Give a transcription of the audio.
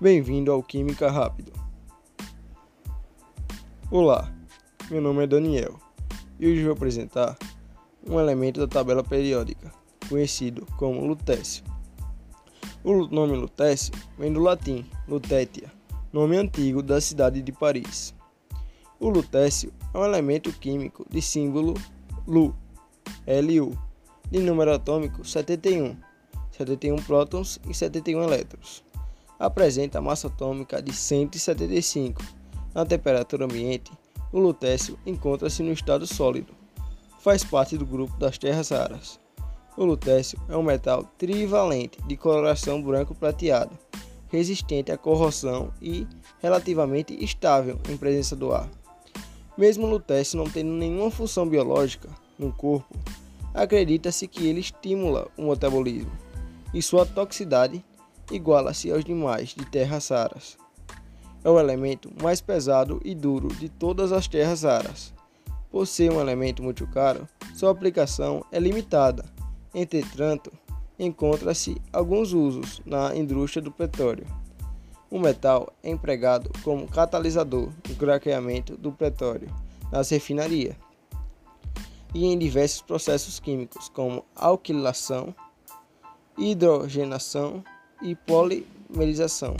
Bem-vindo ao Química Rápido. Olá, meu nome é Daniel e hoje vou apresentar um elemento da tabela periódica, conhecido como lutécio. O nome lutécio vem do latim lutetia, nome antigo da cidade de Paris. O lutécio é um elemento químico de símbolo Lu, Lu, de número atômico 71, 71 prótons e 71 elétrons apresenta massa atômica de 175. Na temperatura ambiente, o lutécio encontra-se no estado sólido. Faz parte do grupo das terras raras. O lutécio é um metal trivalente de coloração branco-prateada, resistente à corrosão e relativamente estável em presença do ar. Mesmo o lutécio não tendo nenhuma função biológica no corpo, acredita-se que ele estimula o metabolismo e sua toxicidade iguala-se aos demais de terras raras. É o elemento mais pesado e duro de todas as terras raras. Por ser um elemento muito caro, sua aplicação é limitada. Entretanto, encontra-se alguns usos na indústria do petróleo. O metal é empregado como catalisador no craqueamento do petróleo nas refinarias e em diversos processos químicos, como alquilação, hidrogenação e polimerização.